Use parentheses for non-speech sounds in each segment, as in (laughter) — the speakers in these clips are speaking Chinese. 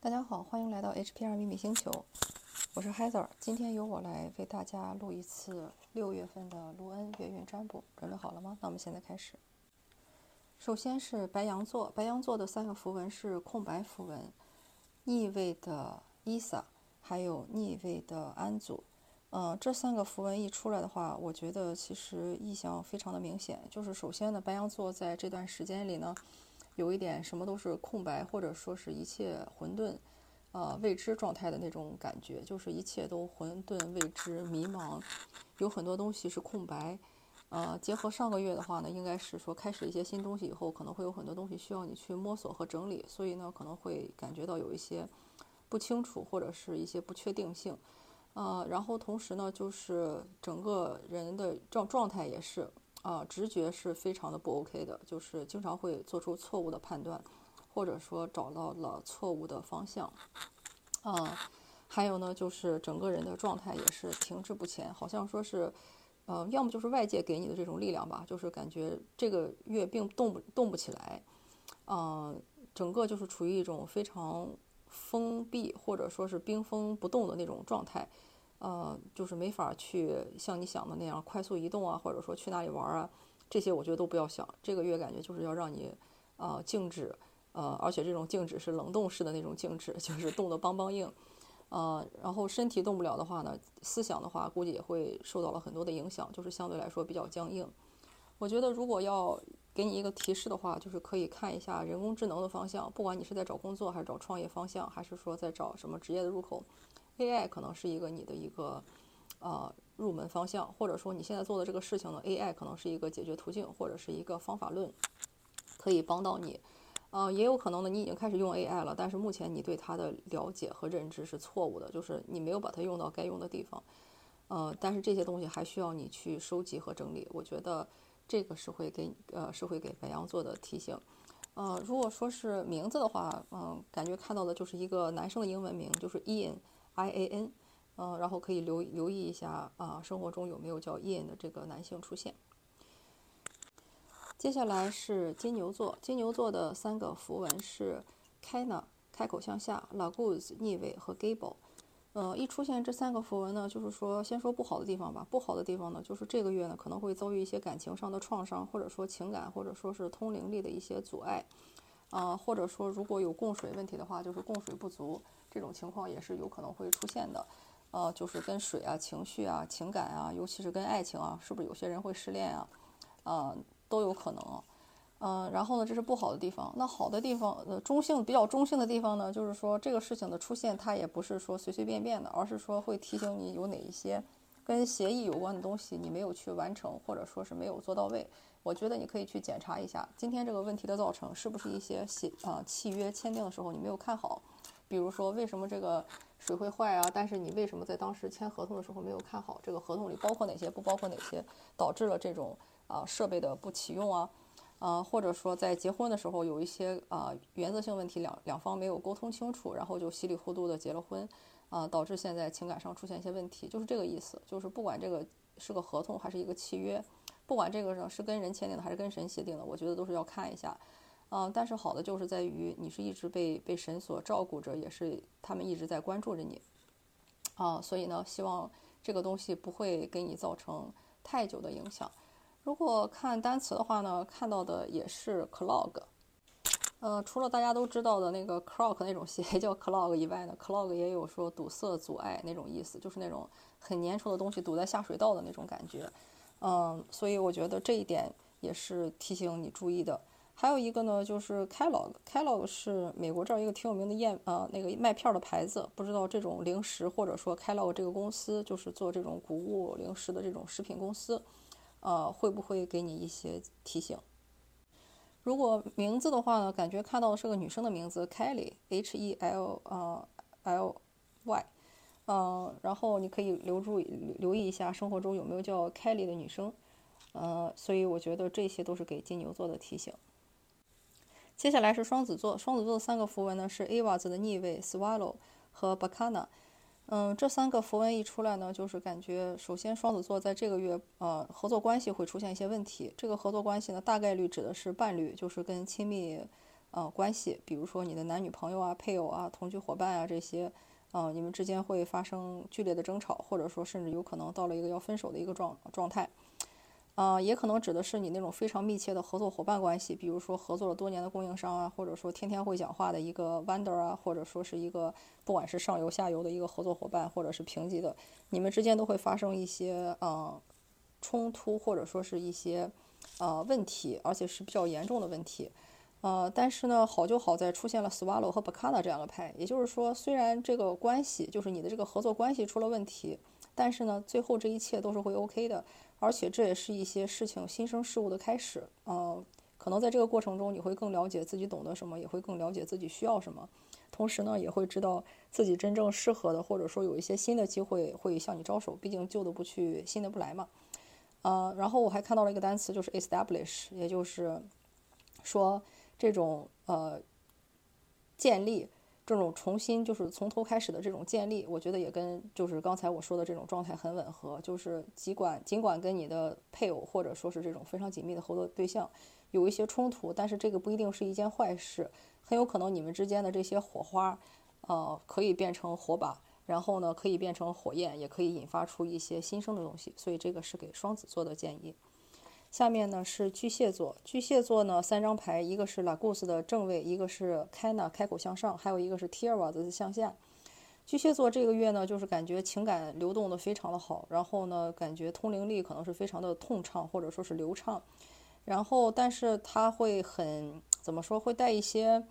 大家好，欢迎来到 HPR 秘密星球，我是 Heather，今天由我来为大家录一次六月份的卢恩月运占卜，准备好了吗？那我们现在开始。首先是白羊座，白羊座的三个符文是空白符文，逆位的伊萨，还有逆位的安祖。嗯，这三个符文一出来的话，我觉得其实意向非常的明显，就是首先呢，白羊座在这段时间里呢。有一点什么都是空白，或者说是一切混沌，呃，未知状态的那种感觉，就是一切都混沌未知、迷茫，有很多东西是空白。呃，结合上个月的话呢，应该是说开始一些新东西以后，可能会有很多东西需要你去摸索和整理，所以呢，可能会感觉到有一些不清楚或者是一些不确定性。呃，然后同时呢，就是整个人的状状态也是。啊，直觉是非常的不 OK 的，就是经常会做出错误的判断，或者说找到了错误的方向。啊，还有呢，就是整个人的状态也是停滞不前，好像说是，呃，要么就是外界给你的这种力量吧，就是感觉这个月并动不动不起来，嗯，整个就是处于一种非常封闭或者说是冰封不动的那种状态。呃，就是没法去像你想的那样快速移动啊，或者说去哪里玩啊，这些我觉得都不要想。这个月感觉就是要让你，呃，静止，呃，而且这种静止是冷冻式的那种静止，(laughs) 就是冻得梆梆硬，呃，然后身体动不了的话呢，思想的话估计也会受到了很多的影响，就是相对来说比较僵硬。我觉得如果要给你一个提示的话，就是可以看一下人工智能的方向，不管你是在找工作还是找创业方向，还是说在找什么职业的入口。AI 可能是一个你的一个呃入门方向，或者说你现在做的这个事情呢，AI 可能是一个解决途径或者是一个方法论，可以帮到你。呃，也有可能呢，你已经开始用 AI 了，但是目前你对它的了解和认知是错误的，就是你没有把它用到该用的地方。呃，但是这些东西还需要你去收集和整理。我觉得这个是会给呃是会给白羊座的提醒。呃，如果说是名字的话，嗯，感觉看到的就是一个男生的英文名，就是 Ian。I A N，嗯，然后可以留留意一下啊，生活中有没有叫 Ian 的这个男性出现。接下来是金牛座，金牛座的三个符文是 Kana 开口向下，Laguz 逆位和 Gable。呃，一出现这三个符文呢，就是说先说不好的地方吧。不好的地方呢，就是这个月呢可能会遭遇一些感情上的创伤，或者说情感，或者说是通灵力的一些阻碍。啊，或者说如果有供水问题的话，就是供水不足。这种情况也是有可能会出现的，呃，就是跟水啊、情绪啊、情感啊，尤其是跟爱情啊，是不是有些人会失恋啊？呃，都有可能。嗯，然后呢，这是不好的地方。那好的地方，呃，中性比较中性的地方呢，就是说这个事情的出现，它也不是说随随便便的，而是说会提醒你有哪一些跟协议有关的东西你没有去完成，或者说是没有做到位。我觉得你可以去检查一下，今天这个问题的造成是不是一些协啊契约签订的时候你没有看好。比如说，为什么这个水会坏啊？但是你为什么在当时签合同的时候没有看好这个合同里包括哪些，不包括哪些，导致了这种啊设备的不启用啊？啊，或者说在结婚的时候有一些啊原则性问题，两两方没有沟通清楚，然后就稀里糊涂的结了婚，啊，导致现在情感上出现一些问题，就是这个意思。就是不管这个是个合同还是一个契约，不管这个呢是跟人签订的还是跟神协定的，我觉得都是要看一下。嗯，但是好的就是在于你是一直被被神所照顾着，也是他们一直在关注着你，啊，所以呢，希望这个东西不会给你造成太久的影响。如果看单词的话呢，看到的也是 clog，呃，除了大家都知道的那个 clog 那种鞋叫 clog 以外呢，clog 也有说堵塞、阻碍那种意思，就是那种很粘稠的东西堵在下水道的那种感觉。嗯，所以我觉得这一点也是提醒你注意的。还有一个呢，就是 Kellogg，Kellogg 是美国这儿一个挺有名的燕呃那个麦片的牌子，不知道这种零食或者说 Kellogg 这个公司就是做这种谷物零食的这种食品公司，呃会不会给你一些提醒？如果名字的话呢，感觉看到的是个女生的名字 Kelly，H E L 呃 L Y，嗯，然后你可以留住留意一下生活中有没有叫 Kelly 的女生，呃，所以我觉得这些都是给金牛座的提醒。接下来是双子座，双子座的三个符文呢是 Ava 字的逆位 Swallow 和 Bacana。嗯，这三个符文一出来呢，就是感觉首先双子座在这个月呃合作关系会出现一些问题。这个合作关系呢，大概率指的是伴侣，就是跟亲密呃关系，比如说你的男女朋友啊、配偶啊、同居伙伴啊这些，呃，你们之间会发生剧烈的争吵，或者说甚至有可能到了一个要分手的一个状状态。啊，也可能指的是你那种非常密切的合作伙伴关系，比如说合作了多年的供应商啊，或者说天天会讲话的一个 vendor 啊，或者说是一个不管是上游下游的一个合作伙伴，或者是平级的，你们之间都会发生一些呃冲突，或者说是一些呃问题，而且是比较严重的问题。呃，但是呢，好就好在出现了 Swallow 和 Bacana 这两个牌，也就是说，虽然这个关系就是你的这个合作关系出了问题，但是呢，最后这一切都是会 OK 的。而且这也是一些事情新生事物的开始，嗯，可能在这个过程中你会更了解自己懂得什么，也会更了解自己需要什么，同时呢，也会知道自己真正适合的，或者说有一些新的机会会向你招手，毕竟旧的不去，新的不来嘛，呃，然后我还看到了一个单词，就是 establish，也就是说这种呃建立。这种重新就是从头开始的这种建立，我觉得也跟就是刚才我说的这种状态很吻合。就是尽管尽管跟你的配偶或者说是这种非常紧密的合作对象有一些冲突，但是这个不一定是一件坏事，很有可能你们之间的这些火花，呃，可以变成火把，然后呢可以变成火焰，也可以引发出一些新生的东西。所以这个是给双子座的建议。下面呢是巨蟹座，巨蟹座呢三张牌，一个是拉古斯的正位，一个是 Kana 开口向上，还有一个是 Tierra 的向下。巨蟹座这个月呢，就是感觉情感流动的非常的好，然后呢，感觉通灵力可能是非常的通畅或者说是流畅，然后但是他会很怎么说，会带一些。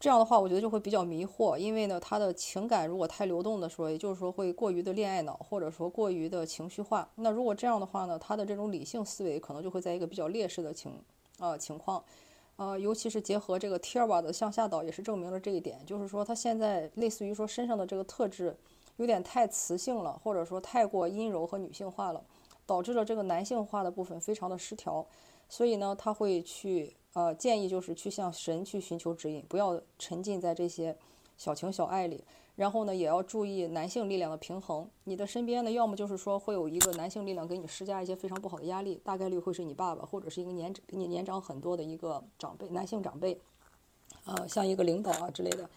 这样的话，我觉得就会比较迷惑，因为呢，他的情感如果太流动的说，也就是说会过于的恋爱脑，或者说过于的情绪化。那如果这样的话呢，他的这种理性思维可能就会在一个比较劣势的情呃情况，呃，尤其是结合这个 t i r a 的向下导，也是证明了这一点，就是说他现在类似于说身上的这个特质有点太雌性了，或者说太过阴柔和女性化了，导致了这个男性化的部分非常的失调，所以呢，他会去。呃，建议就是去向神去寻求指引，不要沉浸在这些小情小爱里。然后呢，也要注意男性力量的平衡。你的身边呢，要么就是说会有一个男性力量给你施加一些非常不好的压力，大概率会是你爸爸或者是一个年比你年长很多的一个长辈，男性长辈，呃，像一个领导啊之类的，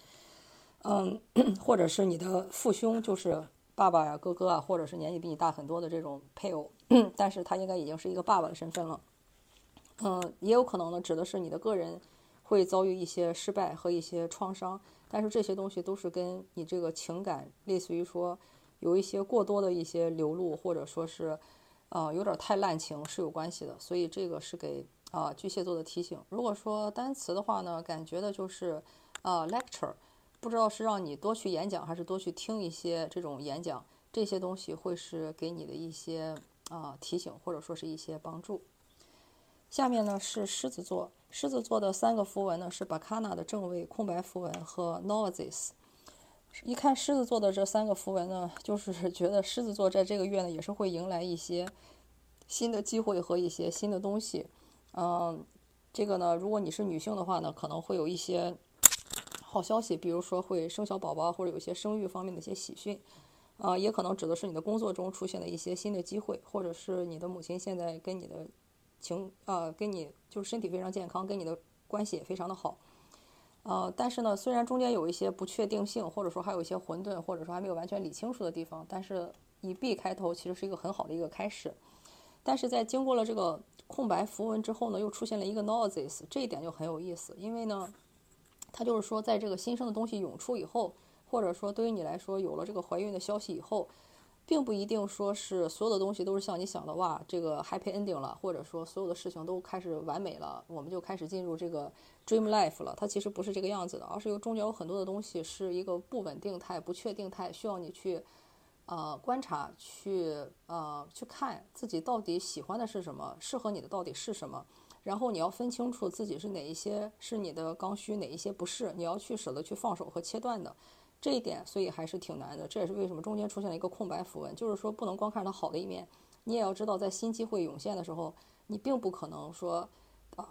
嗯，(coughs) 或者是你的父兄，就是爸爸呀、哥哥啊，或者是年纪比你大很多的这种配偶，(coughs) 但是他应该已经是一个爸爸的身份了。嗯，也有可能呢，指的是你的个人会遭遇一些失败和一些创伤，但是这些东西都是跟你这个情感，类似于说有一些过多的一些流露，或者说是，呃，有点太滥情是有关系的。所以这个是给啊巨蟹座的提醒。如果说单词的话呢，感觉的就是啊 lecture，不知道是让你多去演讲，还是多去听一些这种演讲，这些东西会是给你的一些啊提醒，或者说是一些帮助。下面呢是狮子座，狮子座的三个符文呢是 Bacana 的正位空白符文和 noises。一看狮子座的这三个符文呢，就是 (laughs) 觉得狮子座在这个月呢也是会迎来一些新的机会和一些新的东西。嗯，这个呢，如果你是女性的话呢，可能会有一些好消息，比如说会生小宝宝或者有一些生育方面的一些喜讯。啊，也可能指的是你的工作中出现的一些新的机会，或者是你的母亲现在跟你的。情呃，跟你就是身体非常健康，跟你的关系也非常的好，呃，但是呢，虽然中间有一些不确定性，或者说还有一些混沌，或者说还没有完全理清楚的地方，但是以 B 开头其实是一个很好的一个开始。但是在经过了这个空白符文之后呢，又出现了一个 Noses，这一点就很有意思，因为呢，它就是说在这个新生的东西涌出以后，或者说对于你来说有了这个怀孕的消息以后。并不一定说是所有的东西都是像你想的哇，这个 happy ending 了，或者说所有的事情都开始完美了，我们就开始进入这个 dream life 了。它其实不是这个样子的，而是有中间有很多的东西是一个不稳定态、不确定态，需要你去呃观察、去呃去看自己到底喜欢的是什么，适合你的到底是什么，然后你要分清楚自己是哪一些是你的刚需，哪一些不是，你要去舍得去放手和切断的。这一点，所以还是挺难的。这也是为什么中间出现了一个空白符文，就是说不能光看它好的一面，你也要知道，在新机会涌现的时候，你并不可能说，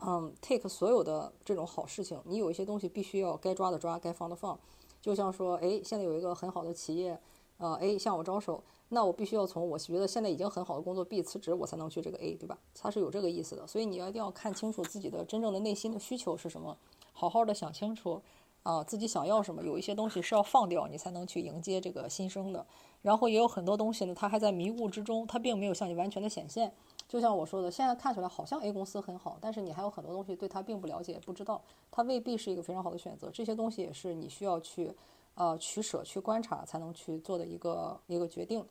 嗯，take 所有的这种好事情。你有一些东西必须要该抓的抓，该放的放。就像说，哎，现在有一个很好的企业，呃，A 向我招手，那我必须要从我觉得现在已经很好的工作 B 辞职，我才能去这个 A，对吧？它是有这个意思的。所以你要一定要看清楚自己的真正的内心的需求是什么。好好的想清楚，啊，自己想要什么。有一些东西是要放掉，你才能去迎接这个新生的。然后也有很多东西呢，它还在迷雾之中，它并没有向你完全的显现。就像我说的，现在看起来好像 A 公司很好，但是你还有很多东西对它并不了解，不知道它未必是一个非常好的选择。这些东西也是你需要去，呃，取舍、去观察才能去做的一个一个决定。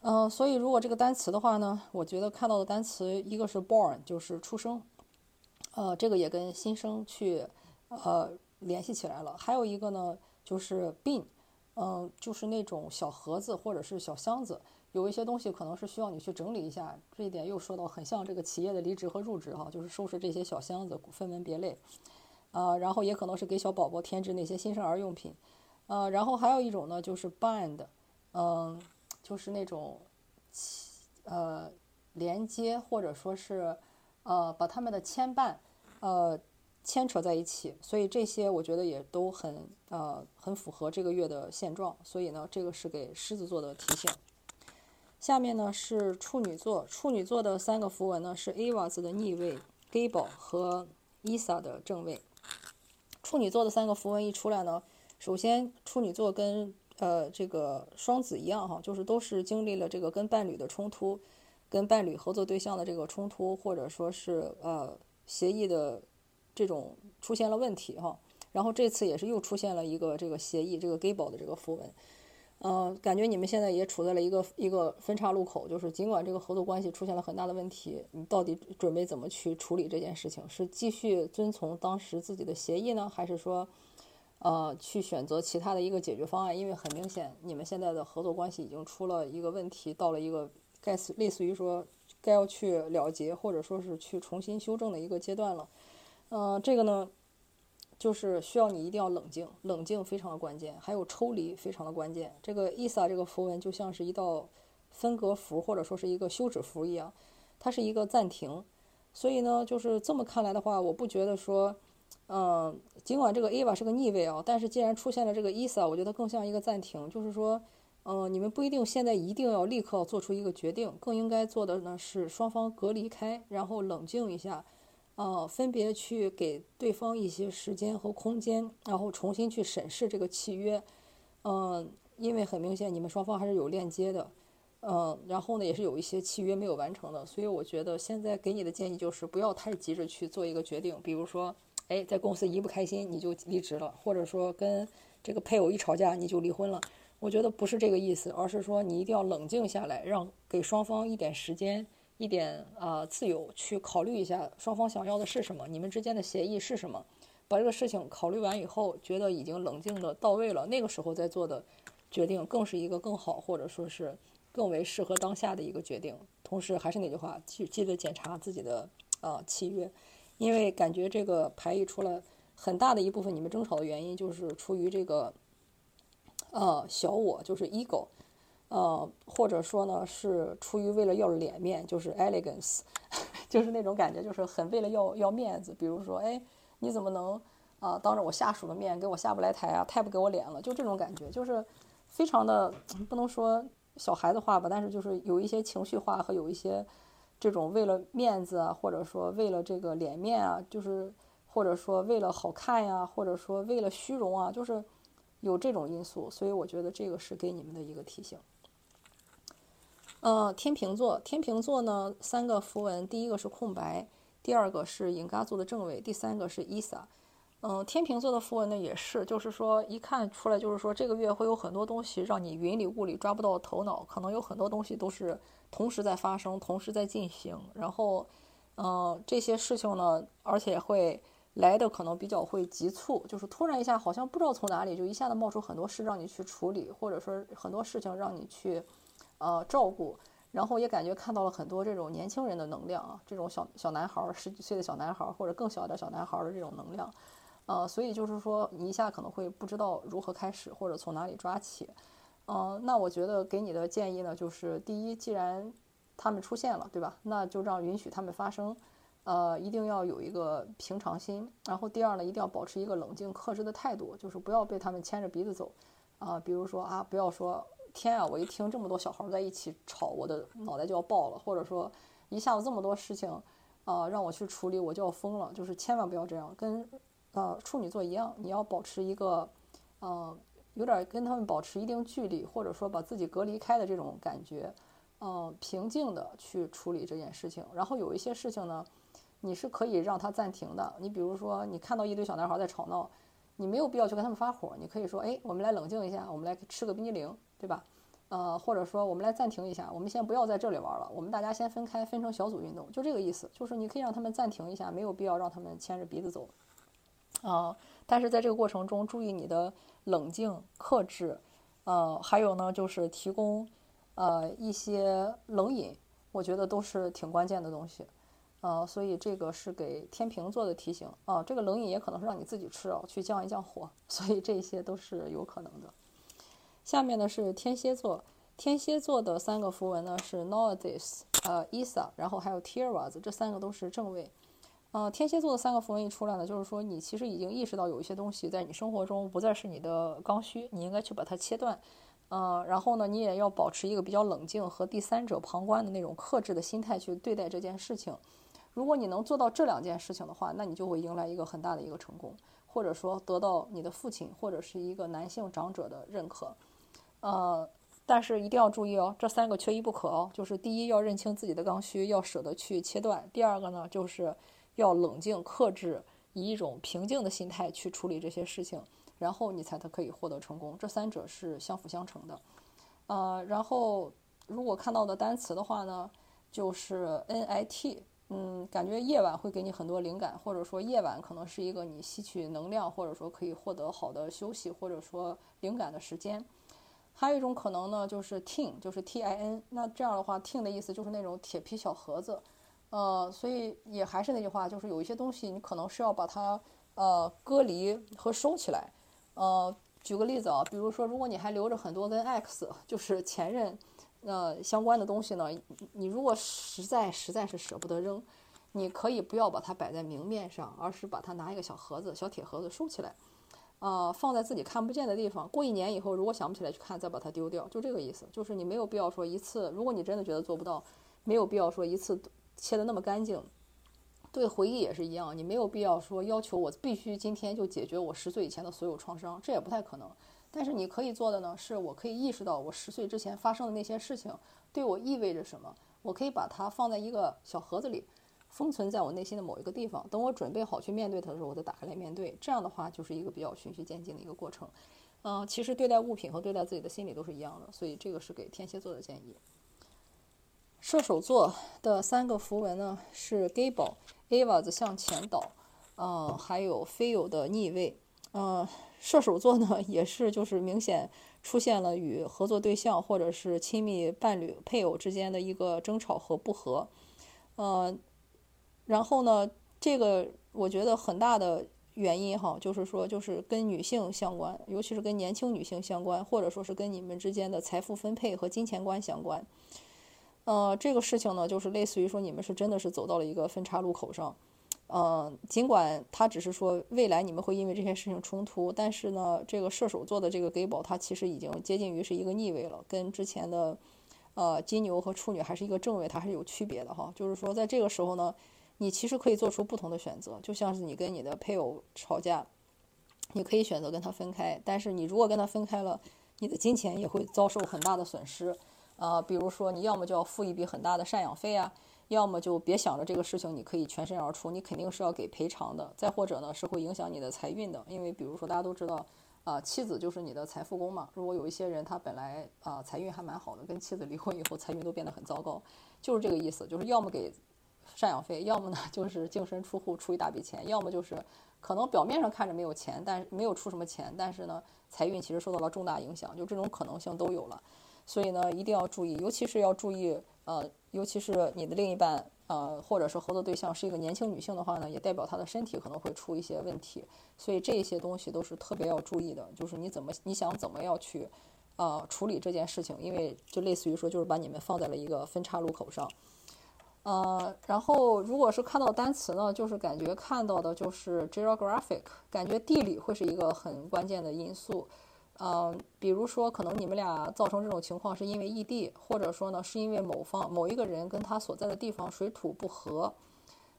嗯，所以如果这个单词的话呢，我觉得看到的单词一个是 born，就是出生，呃，这个也跟新生去呃联系起来了。还有一个呢，就是 bin，嗯，就是那种小盒子或者是小箱子。有一些东西可能是需要你去整理一下，这一点又说到很像这个企业的离职和入职哈，就是收拾这些小箱子，分门别类，啊，然后也可能是给小宝宝添置那些新生儿用品，呃，然后还有一种呢就是 bind，嗯，就是那种，呃，连接或者说是，呃，把他们的牵绊，呃，牵扯在一起，所以这些我觉得也都很呃很符合这个月的现状，所以呢，这个是给狮子座的提醒。下面呢是处女座，处女座的三个符文呢是 Ava 的逆位、Gable 和 Isa 的正位。处女座的三个符文一出来呢，首先处女座跟呃这个双子一样哈，就是都是经历了这个跟伴侣的冲突，跟伴侣合作对象的这个冲突，或者说是呃协议的这种出现了问题哈。然后这次也是又出现了一个这个协议，这个 Gable 的这个符文。嗯，感觉你们现在也处在了一个一个分岔路口，就是尽管这个合作关系出现了很大的问题，你到底准备怎么去处理这件事情？是继续遵从当时自己的协议呢，还是说，呃，去选择其他的一个解决方案？因为很明显，你们现在的合作关系已经出了一个问题，到了一个该似类似于说该要去了结，或者说是去重新修正的一个阶段了。嗯，这个呢？就是需要你一定要冷静，冷静非常的关键，还有抽离非常的关键。这个伊萨这个符文就像是一道分隔符，或者说是一个休止符一样，它是一个暂停。所以呢，就是这么看来的话，我不觉得说，嗯，尽管这个 Ava 是个逆位啊，但是既然出现了这个伊萨，我觉得更像一个暂停，就是说，嗯，你们不一定现在一定要立刻做出一个决定，更应该做的呢是双方隔离开，然后冷静一下。呃，分别去给对方一些时间和空间，然后重新去审视这个契约。嗯，因为很明显你们双方还是有链接的。嗯，然后呢，也是有一些契约没有完成的，所以我觉得现在给你的建议就是不要太急着去做一个决定。比如说，哎，在公司一不开心你就离职了，或者说跟这个配偶一吵架你就离婚了。我觉得不是这个意思，而是说你一定要冷静下来，让给双方一点时间。一点啊，自由去考虑一下双方想要的是什么，你们之间的协议是什么，把这个事情考虑完以后，觉得已经冷静的到位了，那个时候再做的决定，更是一个更好或者说是更为适合当下的一个决定。同时，还是那句话，记记得检查自己的啊契约，因为感觉这个牌一出来，很大的一部分你们争吵的原因就是出于这个呃小我，就是 ego。呃，或者说呢，是出于为了要脸面，就是 elegance，(laughs) 就是那种感觉，就是很为了要要面子。比如说，哎，你怎么能啊当着我下属的面给我下不来台啊？太不给我脸了，就这种感觉，就是非常的不能说小孩子话吧，但是就是有一些情绪化和有一些这种为了面子啊，或者说为了这个脸面啊，就是或者说为了好看呀，或者说为了虚荣啊，就是有这种因素。所以我觉得这个是给你们的一个提醒。呃，天平座，天平座呢，三个符文，第一个是空白，第二个是引嘎座的正位，第三个是伊萨。嗯，天平座的符文呢也是，就是说一看出来，就是说这个月会有很多东西让你云里雾里抓不到头脑，可能有很多东西都是同时在发生，同时在进行。然后，嗯，这些事情呢，而且会来的可能比较会急促，就是突然一下好像不知道从哪里就一下子冒出很多事让你去处理，或者说很多事情让你去。呃，照顾，然后也感觉看到了很多这种年轻人的能量啊，这种小小男孩儿，十几岁的小男孩儿，或者更小的小男孩儿的这种能量，呃，所以就是说你一下可能会不知道如何开始，或者从哪里抓起，嗯，那我觉得给你的建议呢，就是第一，既然他们出现了，对吧？那就让允许他们发生，呃，一定要有一个平常心，然后第二呢，一定要保持一个冷静克制的态度，就是不要被他们牵着鼻子走，啊，比如说啊，不要说。天啊！我一听这么多小孩在一起吵，我的脑袋就要爆了。或者说，一下子这么多事情，啊，让我去处理，我就要疯了。就是千万不要这样，跟呃处女座一样，你要保持一个，呃，有点跟他们保持一定距离，或者说把自己隔离开的这种感觉，嗯，平静的去处理这件事情。然后有一些事情呢，你是可以让他暂停的。你比如说，你看到一堆小男孩在吵闹，你没有必要去跟他们发火，你可以说，哎，我们来冷静一下，我们来吃个冰激凌，对吧？呃，或者说我们来暂停一下，我们先不要在这里玩了，我们大家先分开，分成小组运动，就这个意思。就是你可以让他们暂停一下，没有必要让他们牵着鼻子走。啊，但是在这个过程中，注意你的冷静、克制。呃，还有呢，就是提供呃一些冷饮，我觉得都是挺关键的东西。呃，所以这个是给天平座的提醒啊。这个冷饮也可能是让你自己吃哦，去降一降火。所以这些都是有可能的。下面呢是天蝎座，天蝎座的三个符文呢是 Northis、呃 Isa，然后还有 Tiras，这三个都是正位。呃，天蝎座的三个符文一出来呢，就是说你其实已经意识到有一些东西在你生活中不再是你的刚需，你应该去把它切断。呃，然后呢，你也要保持一个比较冷静和第三者旁观的那种克制的心态去对待这件事情。如果你能做到这两件事情的话，那你就会迎来一个很大的一个成功，或者说得到你的父亲或者是一个男性长者的认可。呃，但是一定要注意哦，这三个缺一不可哦。就是第一，要认清自己的刚需，要舍得去切断；第二个呢，就是要冷静克制，以一种平静的心态去处理这些事情，然后你才可以获得成功。这三者是相辅相成的。呃，然后如果看到的单词的话呢，就是 N I T，嗯，感觉夜晚会给你很多灵感，或者说夜晚可能是一个你吸取能量，或者说可以获得好的休息，或者说灵感的时间。还有一种可能呢，就是 tin，就是 T I N。那这样的话，tin 的意思就是那种铁皮小盒子，呃，所以也还是那句话，就是有一些东西你可能是要把它呃隔离和收起来。呃，举个例子啊，比如说，如果你还留着很多跟 X，(laughs) 就是前任呃相关的东西呢，你如果实在实在是舍不得扔，你可以不要把它摆在明面上，而是把它拿一个小盒子、小铁盒子收起来。呃，放在自己看不见的地方。过一年以后，如果想不起来去看，再把它丢掉，就这个意思。就是你没有必要说一次，如果你真的觉得做不到，没有必要说一次切的那么干净。对回忆也是一样，你没有必要说要求我必须今天就解决我十岁以前的所有创伤，这也不太可能。但是你可以做的呢，是我可以意识到我十岁之前发生的那些事情对我意味着什么，我可以把它放在一个小盒子里。封存在我内心的某一个地方，等我准备好去面对它的时候，我再打开来面对。这样的话，就是一个比较循序渐进的一个过程。嗯，其实对待物品和对待自己的心理都是一样的，所以这个是给天蝎座的建议。射手座的三个符文呢是 Gable，Ava 向前倒，嗯，还有 Feel 的逆位。嗯，射手座呢也是就是明显出现了与合作对象或者是亲密伴侣配偶之间的一个争吵和不和，呃。然后呢，这个我觉得很大的原因哈，就是说，就是跟女性相关，尤其是跟年轻女性相关，或者说是跟你们之间的财富分配和金钱观相关。呃，这个事情呢，就是类似于说，你们是真的是走到了一个分叉路口上。呃，尽管他只是说未来你们会因为这些事情冲突，但是呢，这个射手座的这个 Gable，它其实已经接近于是一个逆位了，跟之前的呃金牛和处女还是一个正位，它还是有区别的哈。就是说，在这个时候呢。你其实可以做出不同的选择，就像是你跟你的配偶吵架，你可以选择跟他分开。但是你如果跟他分开了，你的金钱也会遭受很大的损失。呃，比如说你要么就要付一笔很大的赡养费啊，要么就别想着这个事情你可以全身而出，你肯定是要给赔偿的。再或者呢，是会影响你的财运的，因为比如说大家都知道，啊，妻子就是你的财富宫嘛。如果有一些人他本来啊财运还蛮好的，跟妻子离婚以后财运都变得很糟糕，就是这个意思，就是要么给。赡养费，要么呢就是净身出户出一大笔钱，要么就是可能表面上看着没有钱，但是没有出什么钱，但是呢财运其实受到了重大影响，就这种可能性都有了。所以呢一定要注意，尤其是要注意，呃，尤其是你的另一半，呃，或者是合作对象是一个年轻女性的话呢，也代表她的身体可能会出一些问题。所以这些东西都是特别要注意的，就是你怎么你想怎么要去，呃，处理这件事情，因为就类似于说就是把你们放在了一个分叉路口上。呃，然后如果是看到单词呢，就是感觉看到的就是 geographic，感觉地理会是一个很关键的因素。嗯，比如说可能你们俩造成这种情况是因为异地，或者说呢是因为某方某一个人跟他所在的地方水土不合。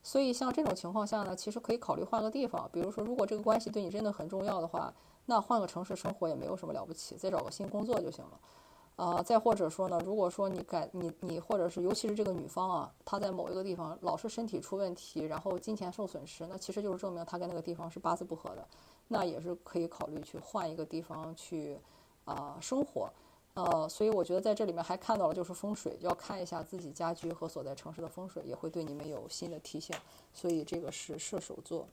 所以像这种情况下呢，其实可以考虑换个地方。比如说，如果这个关系对你真的很重要的话，那换个城市生活也没有什么了不起，再找个新工作就行了。啊，再或者说呢，如果说你感你你或者是尤其是这个女方啊，她在某一个地方老是身体出问题，然后金钱受损失，那其实就是证明她跟那个地方是八字不合的，那也是可以考虑去换一个地方去啊生活。呃，所以我觉得在这里面还看到了就是风水，要看一下自己家居和所在城市的风水，也会对你们有新的提醒。所以这个是射手座。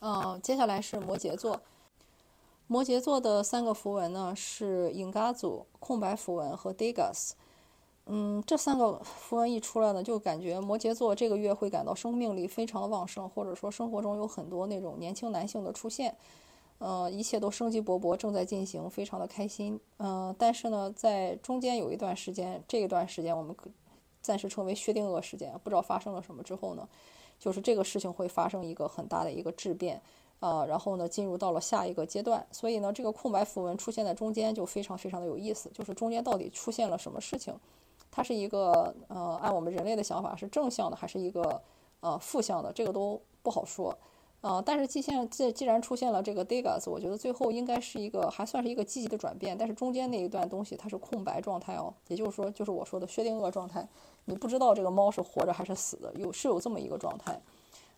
嗯，接下来是摩羯座。摩羯座的三个符文呢是 i n g a z u 空白符文和 Degas。嗯，这三个符文一出来呢，就感觉摩羯座这个月会感到生命力非常的旺盛，或者说生活中有很多那种年轻男性的出现。呃，一切都生机勃勃，正在进行，非常的开心。嗯，但是呢，在中间有一段时间，这一段时间我们暂时称为薛定谔时间，不知道发生了什么之后呢，就是这个事情会发生一个很大的一个质变。呃，然后呢，进入到了下一个阶段。所以呢，这个空白符文出现在中间就非常非常的有意思，就是中间到底出现了什么事情？它是一个呃，按我们人类的想法是正向的，还是一个呃负向的？这个都不好说。呃，但是既现既既然出现了这个 Degas，我觉得最后应该是一个还算是一个积极的转变。但是中间那一段东西它是空白状态哦，也就是说，就是我说的薛定谔状态，你不知道这个猫是活着还是死的，有是有这么一个状态。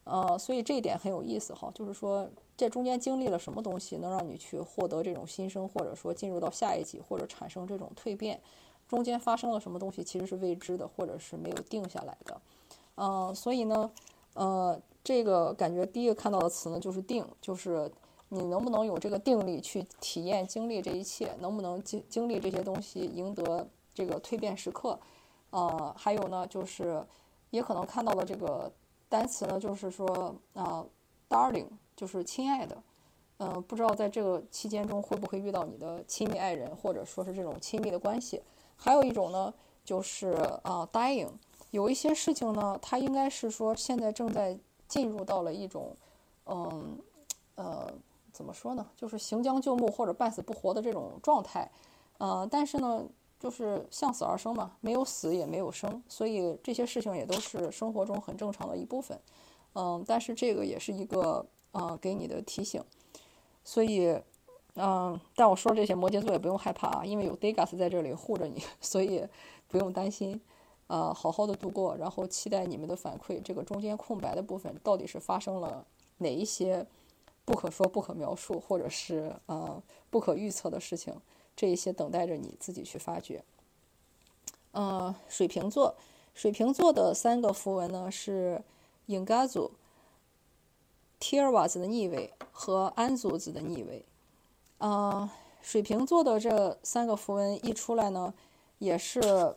呃，所以这一点很有意思哈，就是说这中间经历了什么东西，能让你去获得这种新生，或者说进入到下一级，或者产生这种蜕变，中间发生了什么东西其实是未知的，或者是没有定下来的。嗯，所以呢，呃，这个感觉第一个看到的词呢就是定，就是你能不能有这个定力去体验经历这一切，能不能经经历这些东西，赢得这个蜕变时刻。呃，还有呢，就是也可能看到了这个。单词呢，就是说啊，darling，就是亲爱的，嗯，不知道在这个期间中会不会遇到你的亲密爱人，或者说是这种亲密的关系。还有一种呢，就是啊，dying，有一些事情呢，它应该是说现在正在进入到了一种，嗯，呃，怎么说呢，就是行将就木或者半死不活的这种状态，呃，但是呢。就是向死而生嘛，没有死也没有生，所以这些事情也都是生活中很正常的一部分。嗯，但是这个也是一个呃给你的提醒。所以，嗯，但我说这些摩羯座也不用害怕啊，因为有 Degas 在这里护着你，(laughs) 所以不用担心。呃，好好的度过，然后期待你们的反馈。这个中间空白的部分到底是发生了哪一些不可说、不可描述，或者是呃不可预测的事情？这一些等待着你自己去发掘。呃，水瓶座，水瓶座的三个符文呢是 i n g a z u t i r w a z 的逆位和安祖子的逆位。呃，水瓶座的这三个符文一出来呢，也是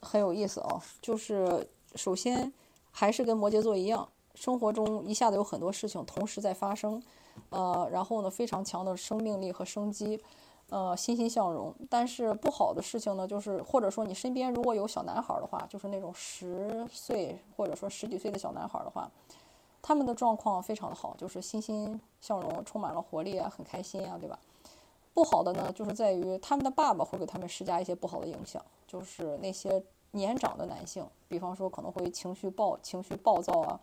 很有意思哦。就是首先还是跟摩羯座一样，生活中一下子有很多事情同时在发生，呃，然后呢非常强的生命力和生机。呃，欣欣向荣。但是不好的事情呢，就是或者说你身边如果有小男孩的话，就是那种十岁或者说十几岁的小男孩的话，他们的状况非常的好，就是欣欣向荣，充满了活力啊，很开心啊，对吧？不好的呢，就是在于他们的爸爸会给他们施加一些不好的影响，就是那些年长的男性，比方说可能会情绪暴、情绪暴躁啊，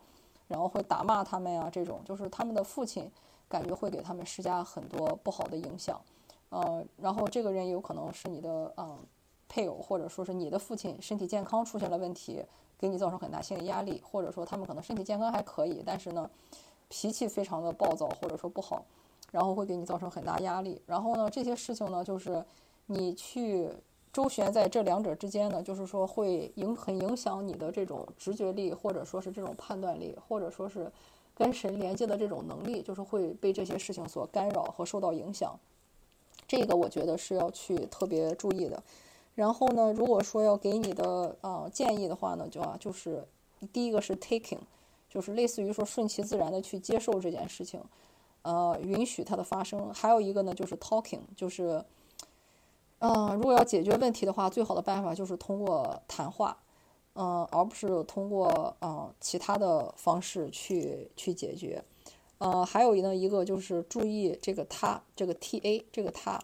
然后会打骂他们呀，这种就是他们的父亲感觉会给他们施加很多不好的影响。呃，然后这个人有可能是你的嗯配偶，或者说是你的父亲身体健康出现了问题，给你造成很大心理压力，或者说他们可能身体健康还可以，但是呢脾气非常的暴躁或者说不好，然后会给你造成很大压力。然后呢这些事情呢就是你去周旋在这两者之间呢，就是说会影很影响你的这种直觉力，或者说是这种判断力，或者说是跟神连接的这种能力，就是会被这些事情所干扰和受到影响。这个我觉得是要去特别注意的。然后呢，如果说要给你的啊建议的话呢，就啊就是第一个是 taking，就是类似于说顺其自然的去接受这件事情，呃，允许它的发生。还有一个呢就是 talking，就是嗯，如果要解决问题的话，最好的办法就是通过谈话，嗯，而不是通过嗯其他的方式去去解决。呃，还有呢一个就是注意这个他，这个 T A 这个他，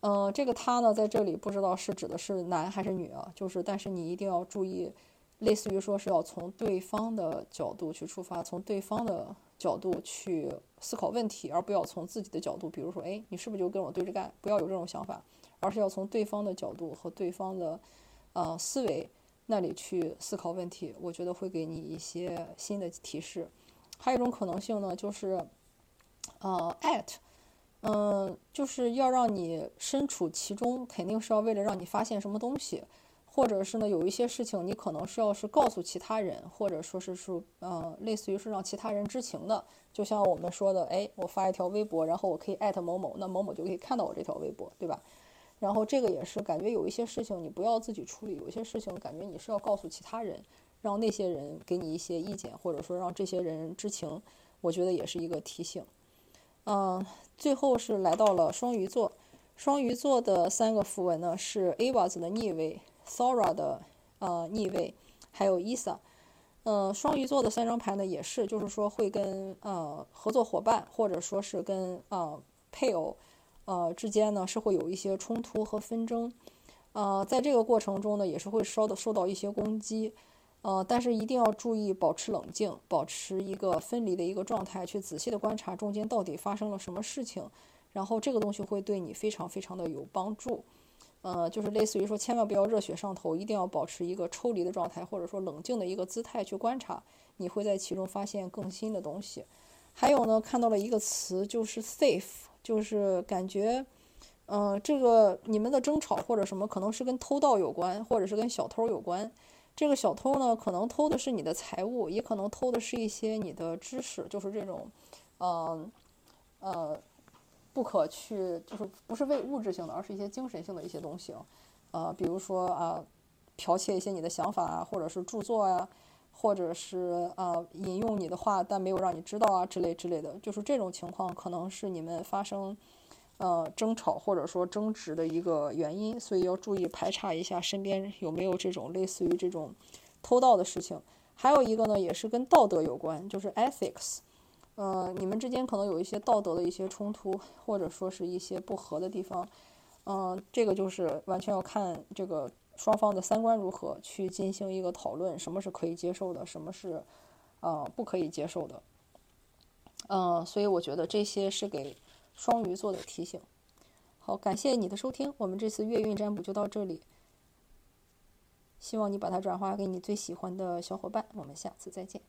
呃，这个他呢在这里不知道是指的是男还是女啊？就是，但是你一定要注意类似于说是要从对方的角度去出发，从对方的角度去思考问题，而不要从自己的角度，比如说，哎，你是不是就跟我对着干？不要有这种想法，而是要从对方的角度和对方的呃思维那里去思考问题。我觉得会给你一些新的提示。还有一种可能性呢，就是呃，at，嗯，就是要让你身处其中，肯定是要为了让你发现什么东西。或者是呢，有一些事情你可能是要是告诉其他人，或者说是说，呃，类似于是让其他人知情的。就像我们说的，哎，我发一条微博，然后我可以艾特某某，那某某就可以看到我这条微博，对吧？然后这个也是感觉有一些事情你不要自己处理，有一些事情感觉你是要告诉其他人，让那些人给你一些意见，或者说让这些人知情，我觉得也是一个提醒。嗯，最后是来到了双鱼座，双鱼座的三个符文呢是 Ava 子的逆位。Sora 的呃逆位，还有 Isa，呃双鱼座的三张牌呢也是，就是说会跟呃合作伙伴或者说是跟呃配偶呃之间呢是会有一些冲突和纷争，呃在这个过程中呢也是会受到受到一些攻击，呃但是一定要注意保持冷静，保持一个分离的一个状态，去仔细的观察中间到底发生了什么事情，然后这个东西会对你非常非常的有帮助。呃，就是类似于说，千万不要热血上头，一定要保持一个抽离的状态，或者说冷静的一个姿态去观察，你会在其中发现更新的东西。还有呢，看到了一个词，就是 safe，就是感觉，呃，这个你们的争吵或者什么，可能是跟偷盗有关，或者是跟小偷有关。这个小偷呢，可能偷的是你的财物，也可能偷的是一些你的知识，就是这种，嗯，呃。不可去，就是不是为物质性的，而是一些精神性的一些东西，呃，比如说啊，剽窃一些你的想法啊，或者是著作呀，或者是啊引用你的话，但没有让你知道啊之类之类的，就是这种情况可能是你们发生呃争吵或者说争执的一个原因，所以要注意排查一下身边有没有这种类似于这种偷盗的事情。还有一个呢，也是跟道德有关，就是 ethics。呃，你们之间可能有一些道德的一些冲突，或者说是一些不合的地方，嗯，这个就是完全要看这个双方的三观如何去进行一个讨论，什么是可以接受的，什么是呃不可以接受的，嗯，所以我觉得这些是给双鱼座的提醒。好，感谢你的收听，我们这次月运占卜就到这里，希望你把它转化给你最喜欢的小伙伴，我们下次再见。